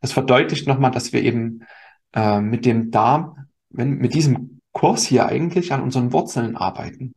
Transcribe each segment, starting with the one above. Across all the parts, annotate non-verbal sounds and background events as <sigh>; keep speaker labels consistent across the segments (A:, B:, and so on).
A: Das verdeutlicht nochmal, dass wir eben äh, mit dem Darm, wenn, mit diesem Kurs hier eigentlich an unseren Wurzeln arbeiten.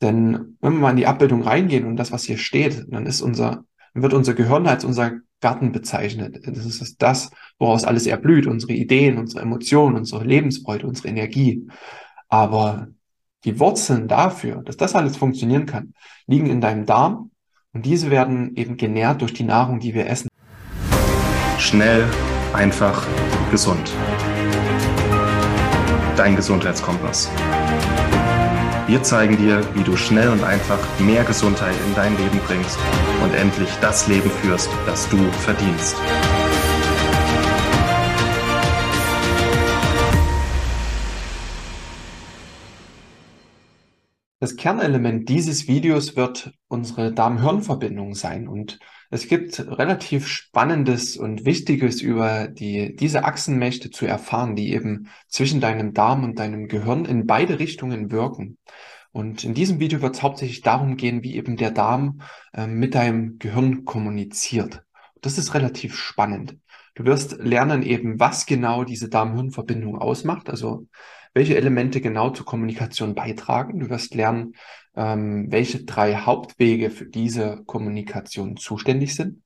A: Denn wenn wir mal in die Abbildung reingehen und das, was hier steht, dann ist unser, wird unser Gehirn als unser Garten bezeichnet. Das ist das, woraus alles erblüht, unsere Ideen, unsere Emotionen, unsere Lebensfreude, unsere Energie. Aber die Wurzeln dafür, dass das alles funktionieren kann, liegen in deinem Darm und diese werden eben genährt durch die Nahrung, die wir essen.
B: Schnell, einfach, gesund. Dein Gesundheitskompass. Wir zeigen dir, wie du schnell und einfach mehr Gesundheit in dein Leben bringst und endlich das Leben führst, das du verdienst.
A: Das Kernelement dieses Videos wird unsere Darm-Hirn-Verbindung sein und es gibt relativ Spannendes und Wichtiges über die, diese Achsenmächte zu erfahren, die eben zwischen deinem Darm und deinem Gehirn in beide Richtungen wirken. Und in diesem Video wird es hauptsächlich darum gehen, wie eben der Darm äh, mit deinem Gehirn kommuniziert. Das ist relativ spannend. Du wirst lernen eben, was genau diese Darm-Hirn-Verbindung ausmacht, also welche Elemente genau zur Kommunikation beitragen. Du wirst lernen, ähm, welche drei Hauptwege für diese Kommunikation zuständig sind.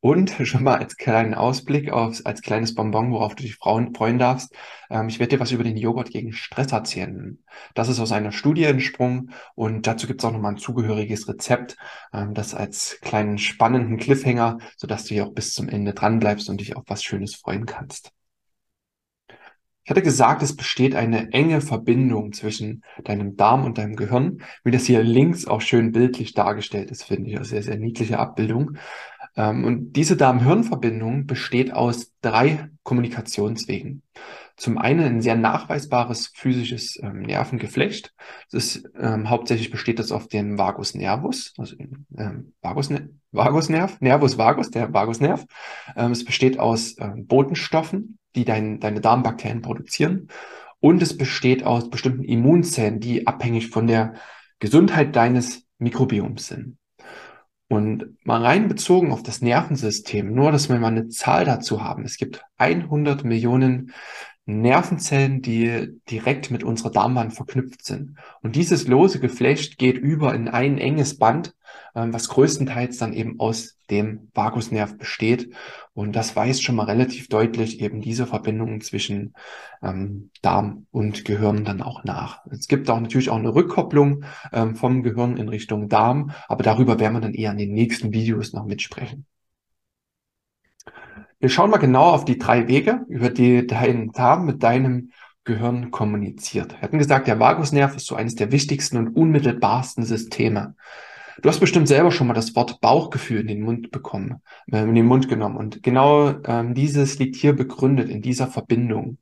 A: Und <laughs> schon mal als kleinen Ausblick, auf, als kleines Bonbon, worauf du dich freuen, freuen darfst, ähm, ich werde dir was über den Joghurt gegen Stress erzählen. Das ist aus einer Studie entsprungen und dazu gibt es auch nochmal ein zugehöriges Rezept, ähm, das als kleinen spannenden Cliffhanger, sodass du hier auch bis zum Ende dran bleibst und dich auf was Schönes freuen kannst. Ich hatte gesagt, es besteht eine enge Verbindung zwischen deinem Darm und deinem Gehirn, wie das hier links auch schön bildlich dargestellt ist, finde ich. Eine sehr, sehr niedliche Abbildung. Ähm, und diese Darm-Hirn-Verbindung besteht aus drei Kommunikationswegen. Zum einen ein sehr nachweisbares physisches ähm, Nervengeflecht. Das ist, ähm, hauptsächlich besteht das auf dem Vagus nervus, also ähm, Vagusne Vagusnerv, Nervus vagus, der Vagusnerv. Ähm, es besteht aus ähm, Botenstoffen, die dein, deine Darmbakterien produzieren. Und es besteht aus bestimmten Immunzellen, die abhängig von der Gesundheit deines Mikrobioms sind. Und mal rein bezogen auf das Nervensystem, nur dass wir mal eine Zahl dazu haben. Es gibt 100 Millionen Nervenzellen, die direkt mit unserer Darmwand verknüpft sind. Und dieses lose Geflecht geht über in ein enges Band, ähm, was größtenteils dann eben aus dem Vagusnerv besteht. Und das weist schon mal relativ deutlich eben diese Verbindungen zwischen ähm, Darm und Gehirn dann auch nach. Es gibt auch natürlich auch eine Rückkopplung ähm, vom Gehirn in Richtung Darm, aber darüber werden wir dann eher in den nächsten Videos noch mitsprechen. Wir schauen mal genau auf die drei Wege, über die dein Darm mit deinem Gehirn kommuniziert. Wir hatten gesagt, der Vagusnerv ist so eines der wichtigsten und unmittelbarsten Systeme. Du hast bestimmt selber schon mal das Wort Bauchgefühl in den Mund bekommen, äh, in den Mund genommen. Und genau ähm, dieses liegt hier begründet in dieser Verbindung.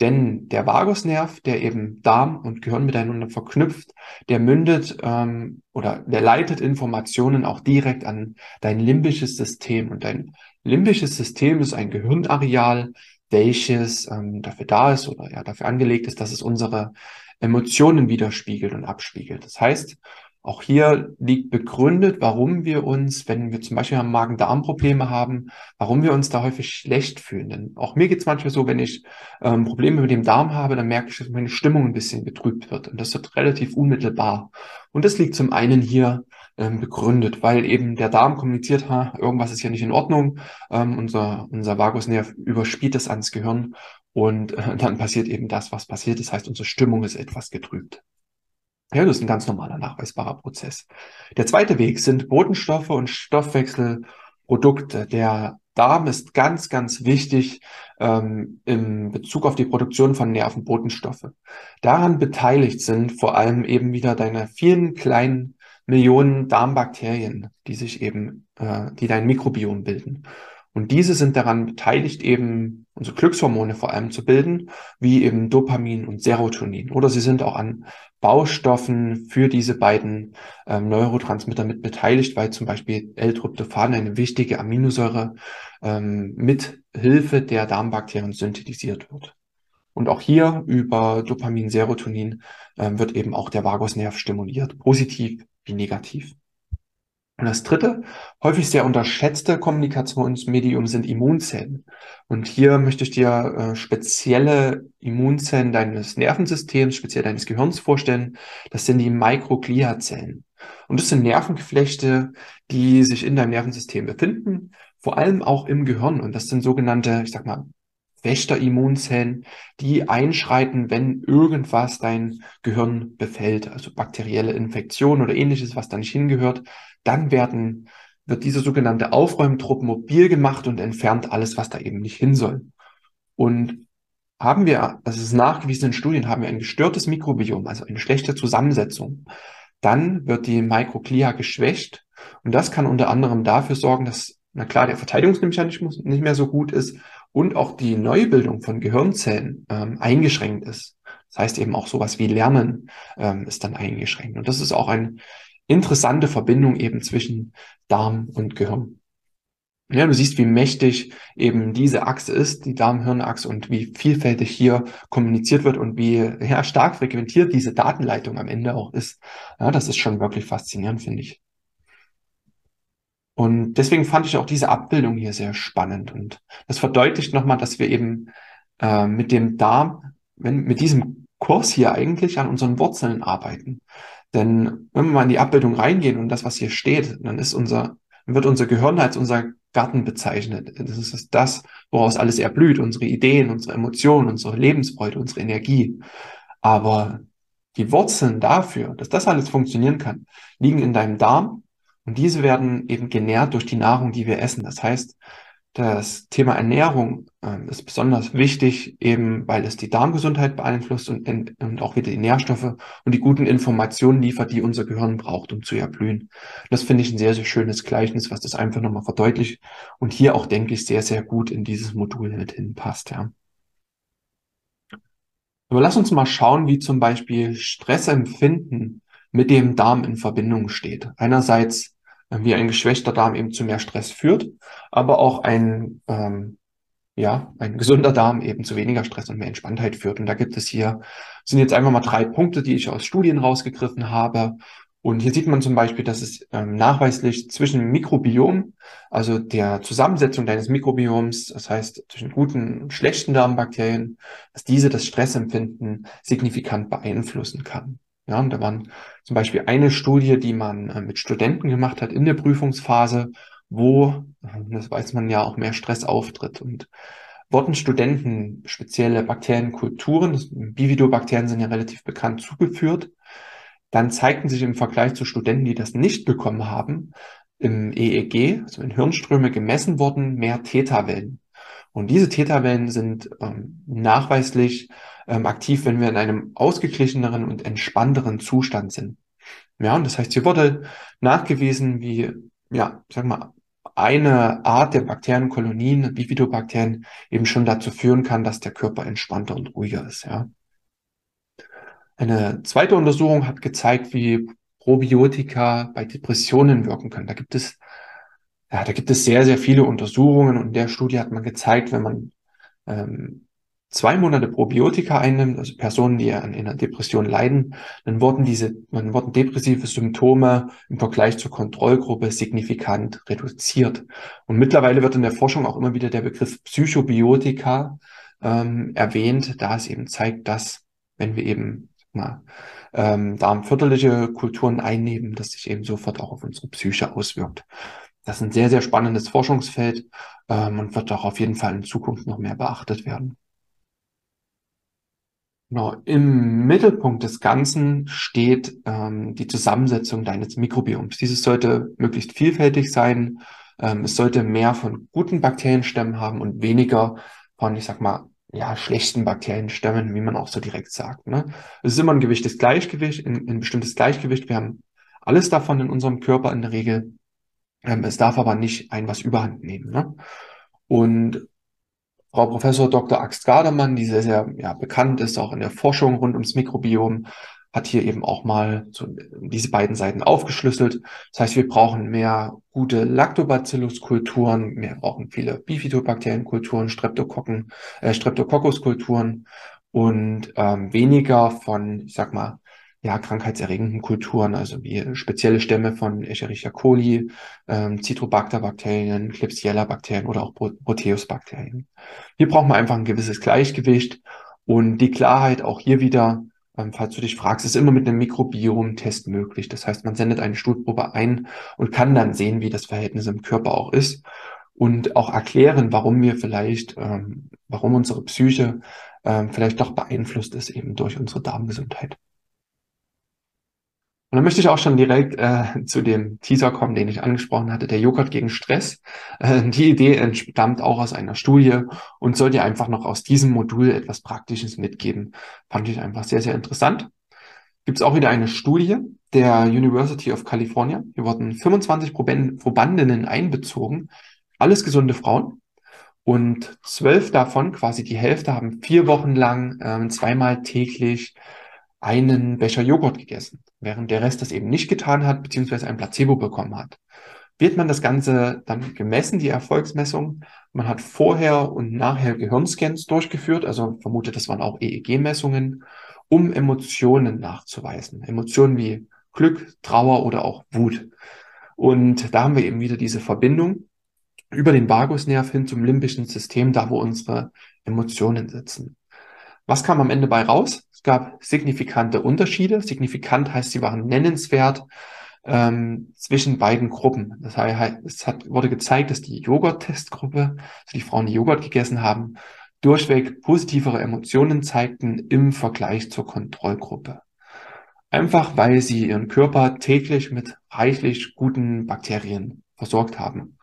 A: Denn der Vagusnerv, der eben Darm und Gehirn miteinander verknüpft, der mündet ähm, oder der leitet Informationen auch direkt an dein limbisches System. Und dein limbisches System ist ein Gehirnareal, welches ähm, dafür da ist oder ja dafür angelegt ist, dass es unsere Emotionen widerspiegelt und abspiegelt. Das heißt, auch hier liegt begründet, warum wir uns, wenn wir zum Beispiel Magen-Darm-Probleme haben, warum wir uns da häufig schlecht fühlen. Denn auch mir geht es manchmal so, wenn ich ähm, Probleme mit dem Darm habe, dann merke ich, dass meine Stimmung ein bisschen getrübt wird. Und das wird relativ unmittelbar. Und das liegt zum einen hier ähm, begründet, weil eben der Darm kommuniziert, ha, irgendwas ist ja nicht in Ordnung. Ähm, unser, unser Vagusnerv überspielt es ans Gehirn und äh, dann passiert eben das, was passiert. Das heißt, unsere Stimmung ist etwas getrübt. Ja, das ist ein ganz normaler, nachweisbarer Prozess. Der zweite Weg sind Botenstoffe und Stoffwechselprodukte. Der Darm ist ganz, ganz wichtig ähm, im Bezug auf die Produktion von Nervenbotenstoffe. Daran beteiligt sind vor allem eben wieder deine vielen kleinen Millionen Darmbakterien, die sich eben, äh, die dein Mikrobiom bilden. Und diese sind daran beteiligt, eben unsere Glückshormone vor allem zu bilden, wie eben Dopamin und Serotonin. Oder sie sind auch an Baustoffen für diese beiden ähm, Neurotransmitter mit beteiligt, weil zum Beispiel L-Tryptophan, eine wichtige Aminosäure, ähm, mit Hilfe der Darmbakterien synthetisiert wird. Und auch hier über Dopamin, Serotonin ähm, wird eben auch der Vagusnerv stimuliert, positiv wie negativ. Und das dritte, häufig sehr unterschätzte Kommunikationsmedium sind Immunzellen. Und hier möchte ich dir äh, spezielle Immunzellen deines Nervensystems, speziell deines Gehirns vorstellen. Das sind die Mikrogliazellen. Und das sind Nervengeflechte, die sich in deinem Nervensystem befinden, vor allem auch im Gehirn. Und das sind sogenannte, ich sag mal, Wächter-Immunzellen, die einschreiten, wenn irgendwas dein Gehirn befällt, also bakterielle Infektion oder ähnliches, was da nicht hingehört, dann werden, wird diese sogenannte Aufräumtruppe mobil gemacht und entfernt alles, was da eben nicht hin soll. Und haben wir, das ist nachgewiesen in Studien, haben wir ein gestörtes Mikrobiom, also eine schlechte Zusammensetzung, dann wird die Mikroglia geschwächt und das kann unter anderem dafür sorgen, dass, na klar, der Verteidigungsmechanismus nicht mehr so gut ist und auch die Neubildung von Gehirnzellen ähm, eingeschränkt ist. Das heißt eben auch sowas wie Lernen ähm, ist dann eingeschränkt. Und das ist auch eine interessante Verbindung eben zwischen Darm und Gehirn. Ja, du siehst, wie mächtig eben diese Achse ist, die Darm-Hirn-Achse und wie vielfältig hier kommuniziert wird und wie ja, stark frequentiert diese Datenleitung am Ende auch ist. Ja, das ist schon wirklich faszinierend, finde ich. Und deswegen fand ich auch diese Abbildung hier sehr spannend. Und das verdeutlicht nochmal, dass wir eben äh, mit dem Darm, wenn, mit diesem Kurs hier eigentlich an unseren Wurzeln arbeiten. Denn wenn wir mal in die Abbildung reingehen und das, was hier steht, dann ist unser, dann wird unser Gehirn als unser Garten bezeichnet. Das ist das, woraus alles erblüht, unsere Ideen, unsere Emotionen, unsere Lebensfreude, unsere Energie. Aber die Wurzeln dafür, dass das alles funktionieren kann, liegen in deinem Darm und diese werden eben genährt durch die Nahrung, die wir essen. Das heißt, das Thema Ernährung äh, ist besonders wichtig, eben weil es die Darmgesundheit beeinflusst und, und, auch wieder die Nährstoffe und die guten Informationen liefert, die unser Gehirn braucht, um zu erblühen. Das finde ich ein sehr, sehr schönes Gleichnis, was das einfach nochmal verdeutlicht und hier auch, denke ich, sehr, sehr gut in dieses Modul mit hinpasst. Ja. Aber lass uns mal schauen, wie zum Beispiel Stressempfinden mit dem Darm in Verbindung steht. Einerseits, äh, wie ein geschwächter Darm eben zu mehr Stress führt, aber auch ein, ähm, ja, ein gesunder Darm eben zu weniger Stress und mehr Entspanntheit führt. Und da gibt es hier, sind jetzt einfach mal drei Punkte, die ich aus Studien rausgegriffen habe. Und hier sieht man zum Beispiel, dass es ähm, nachweislich zwischen Mikrobiom, also der Zusammensetzung deines Mikrobioms, das heißt zwischen guten und schlechten Darmbakterien, dass diese das Stressempfinden signifikant beeinflussen kann. Ja, und da waren zum Beispiel eine Studie, die man äh, mit Studenten gemacht hat in der Prüfungsphase, wo, äh, das weiß man ja, auch mehr Stress auftritt. Und wurden Studenten spezielle Bakterienkulturen, Bividobakterien sind ja relativ bekannt, zugeführt, dann zeigten sich im Vergleich zu Studenten, die das nicht bekommen haben, im EEG, also in Hirnströme gemessen worden, mehr Theta-Wellen. Und diese Theta-Wellen sind ähm, nachweislich ähm, aktiv, wenn wir in einem ausgeglicheneren und entspannteren Zustand sind. Ja, und das heißt, hier wurde nachgewiesen, wie, ja, sag mal, eine Art der Bakterienkolonien, Bifidobakterien, eben schon dazu führen kann, dass der Körper entspannter und ruhiger ist, ja. Eine zweite Untersuchung hat gezeigt, wie Probiotika bei Depressionen wirken können. Da gibt es, ja, da gibt es sehr, sehr viele Untersuchungen und in der Studie hat man gezeigt, wenn man ähm, zwei Monate Probiotika einnimmt, also Personen, die an einer Depression leiden, dann wurden diese, dann wurden depressive Symptome im Vergleich zur Kontrollgruppe signifikant reduziert. Und mittlerweile wird in der Forschung auch immer wieder der Begriff Psychobiotika ähm, erwähnt, da es eben zeigt, dass wenn wir eben mal, ähm, darmförderliche Kulturen einnehmen, dass sich eben sofort auch auf unsere Psyche auswirkt. Das ist ein sehr, sehr spannendes Forschungsfeld ähm, und wird auch auf jeden Fall in Zukunft noch mehr beachtet werden. Genau, im Mittelpunkt des Ganzen steht ähm, die Zusammensetzung deines Mikrobioms. Dieses sollte möglichst vielfältig sein. Ähm, es sollte mehr von guten Bakterienstämmen haben und weniger von, ich sag mal, ja, schlechten Bakterienstämmen, wie man auch so direkt sagt. Ne? Es ist immer ein gewichtes Gleichgewicht, ein, ein bestimmtes Gleichgewicht. Wir haben alles davon in unserem Körper in der Regel. Ähm, es darf aber nicht ein was überhand nehmen. Ne? Und Frau Professor Dr. Axt Gardemann, die sehr, sehr ja, bekannt ist, auch in der Forschung rund ums Mikrobiom, hat hier eben auch mal so diese beiden Seiten aufgeschlüsselt. Das heißt, wir brauchen mehr gute Lactobacillus-Kulturen, wir brauchen viele Bifidobakterienkulturen, Streptokokken, äh, Streptococcus-Kulturen und ähm, weniger von, ich sag mal, ja, krankheitserregenden Kulturen, also wie spezielle Stämme von Escherichia coli, ähm, Citrobacter-Bakterien, Klebsiella-Bakterien oder auch Proteus-Bakterien. Hier braucht man einfach ein gewisses Gleichgewicht und die Klarheit auch hier wieder, ähm, falls du dich fragst, ist immer mit einem Mikrobiom-Test möglich. Das heißt, man sendet eine Stuhlprobe ein und kann dann sehen, wie das Verhältnis im Körper auch ist und auch erklären, warum wir vielleicht, ähm, warum unsere Psyche ähm, vielleicht doch beeinflusst ist eben durch unsere Darmgesundheit. Und dann möchte ich auch schon direkt äh, zu dem Teaser kommen, den ich angesprochen hatte, der Joghurt gegen Stress. Äh, die Idee entstammt auch aus einer Studie und soll dir einfach noch aus diesem Modul etwas Praktisches mitgeben. Fand ich einfach sehr, sehr interessant. Gibt es auch wieder eine Studie der University of California. Hier wurden 25 Probandinnen einbezogen, alles gesunde Frauen. Und zwölf davon, quasi die Hälfte, haben vier Wochen lang ähm, zweimal täglich einen Becher Joghurt gegessen, während der Rest das eben nicht getan hat, beziehungsweise ein Placebo bekommen hat. Wird man das Ganze dann gemessen, die Erfolgsmessung? Man hat vorher und nachher Gehirnscans durchgeführt, also vermutet, das waren auch EEG-Messungen, um Emotionen nachzuweisen. Emotionen wie Glück, Trauer oder auch Wut. Und da haben wir eben wieder diese Verbindung über den Vagusnerv hin zum limbischen System, da wo unsere Emotionen sitzen. Was kam am Ende bei raus? Es gab signifikante Unterschiede. Signifikant heißt, sie waren nennenswert ähm, zwischen beiden Gruppen. Das heißt, es hat, wurde gezeigt, dass die Joghurt-Testgruppe, also die Frauen, die Joghurt gegessen haben, durchweg positivere Emotionen zeigten im Vergleich zur Kontrollgruppe. Einfach weil sie ihren Körper täglich mit reichlich guten Bakterien versorgt haben.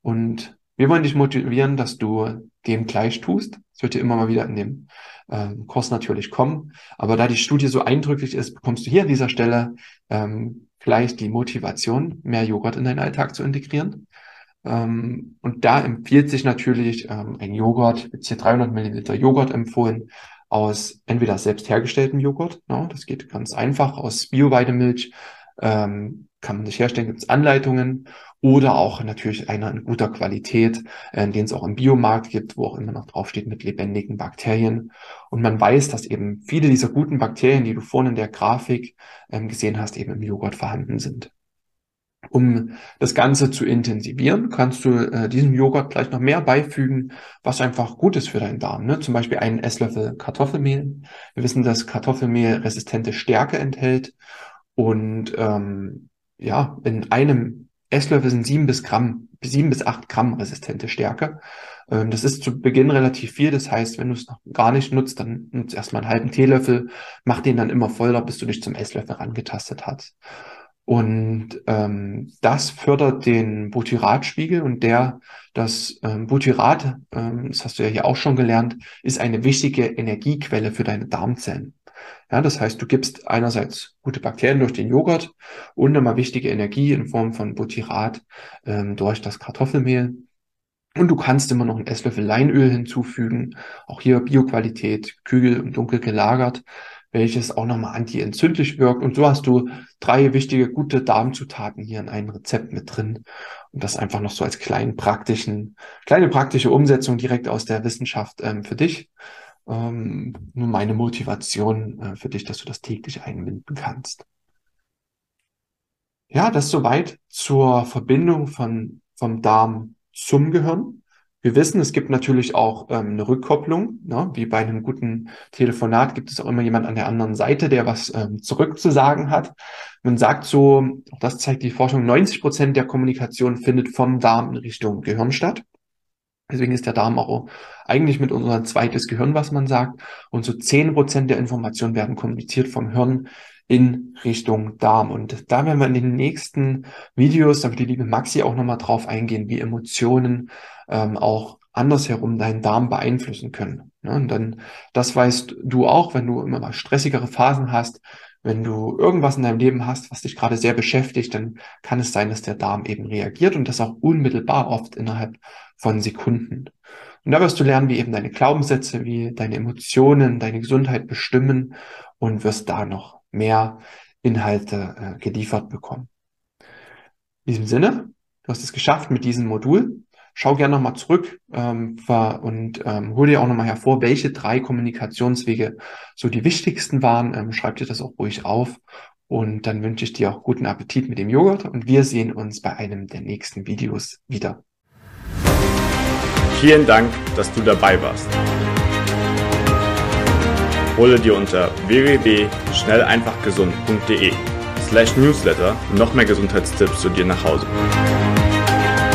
A: Und wir wollen dich motivieren, dass du dem gleich tust. Es wird dir immer mal wieder in dem ähm, Kurs natürlich kommen. Aber da die Studie so eindrücklich ist, bekommst du hier an dieser Stelle ähm, gleich die Motivation, mehr Joghurt in deinen Alltag zu integrieren. Ähm, und da empfiehlt sich natürlich ähm, ein Joghurt, jetzt hier 300 Milliliter Joghurt empfohlen, aus entweder selbst hergestelltem Joghurt, no, ne, das geht ganz einfach, aus Bio-Weidemilch, ähm, kann man sich herstellen, gibt es Anleitungen oder auch natürlich einer in guter Qualität, äh, den es auch im Biomarkt gibt, wo auch immer noch draufsteht mit lebendigen Bakterien. Und man weiß, dass eben viele dieser guten Bakterien, die du vorhin in der Grafik ähm, gesehen hast, eben im Joghurt vorhanden sind. Um das Ganze zu intensivieren, kannst du äh, diesem Joghurt vielleicht noch mehr beifügen, was einfach gut ist für deinen Darm. Ne? Zum Beispiel einen Esslöffel Kartoffelmehl. Wir wissen, dass Kartoffelmehl resistente Stärke enthält und ähm, ja, in einem Esslöffel sind sieben bis Gramm, sieben bis acht Gramm resistente Stärke. Ähm, das ist zu Beginn relativ viel. Das heißt, wenn du es noch gar nicht nutzt, dann nutzt erstmal einen halben Teelöffel, mach den dann immer voller, bis du dich zum Esslöffel rangetastet hast. Und ähm, das fördert den Butyratspiegel und der, das ähm, Butyrat, ähm, das hast du ja hier auch schon gelernt, ist eine wichtige Energiequelle für deine Darmzellen. Ja, das heißt, du gibst einerseits gute Bakterien durch den Joghurt und nochmal wichtige Energie in Form von Butyrat ähm, durch das Kartoffelmehl. Und du kannst immer noch einen Esslöffel Leinöl hinzufügen, auch hier Bioqualität, kühl und dunkel gelagert, welches auch nochmal antientzündlich wirkt. Und so hast du drei wichtige, gute Darmzutaten hier in einem Rezept mit drin. Und das einfach noch so als kleinen praktischen, kleine praktische Umsetzung direkt aus der Wissenschaft ähm, für dich ähm, nur meine Motivation äh, für dich, dass du das täglich einbinden kannst. Ja, das soweit zur Verbindung von, vom Darm zum Gehirn. Wir wissen, es gibt natürlich auch ähm, eine Rückkopplung. Ne? Wie bei einem guten Telefonat gibt es auch immer jemand an der anderen Seite, der was ähm, zurückzusagen hat. Man sagt so, auch das zeigt die Forschung, 90 Prozent der Kommunikation findet vom Darm in Richtung Gehirn statt. Deswegen ist der Darm auch eigentlich mit unser zweites Gehirn, was man sagt. Und so zehn Prozent der Informationen werden kommuniziert vom Hirn in Richtung Darm. Und da werden wir in den nächsten Videos, da wird die liebe Maxi auch nochmal drauf eingehen, wie Emotionen ähm, auch andersherum deinen Darm beeinflussen können. Ja, und dann, das weißt du auch, wenn du immer mal stressigere Phasen hast, wenn du irgendwas in deinem Leben hast, was dich gerade sehr beschäftigt, dann kann es sein, dass der Darm eben reagiert und das auch unmittelbar oft innerhalb von Sekunden. Und da wirst du lernen, wie eben deine Glaubenssätze, wie deine Emotionen, deine Gesundheit bestimmen und wirst da noch mehr Inhalte äh, geliefert bekommen. In diesem Sinne, du hast es geschafft mit diesem Modul. Schau gerne nochmal zurück ähm, und ähm, hol dir auch nochmal hervor, welche drei Kommunikationswege so die wichtigsten waren. Ähm, schreib dir das auch ruhig auf. Und dann wünsche ich dir auch guten Appetit mit dem Joghurt und wir sehen uns bei einem der nächsten Videos wieder.
C: Vielen Dank, dass du dabei warst. Hole dir unter www.schnelleinfachgesund.de slash newsletter noch mehr Gesundheitstipps zu dir nach Hause.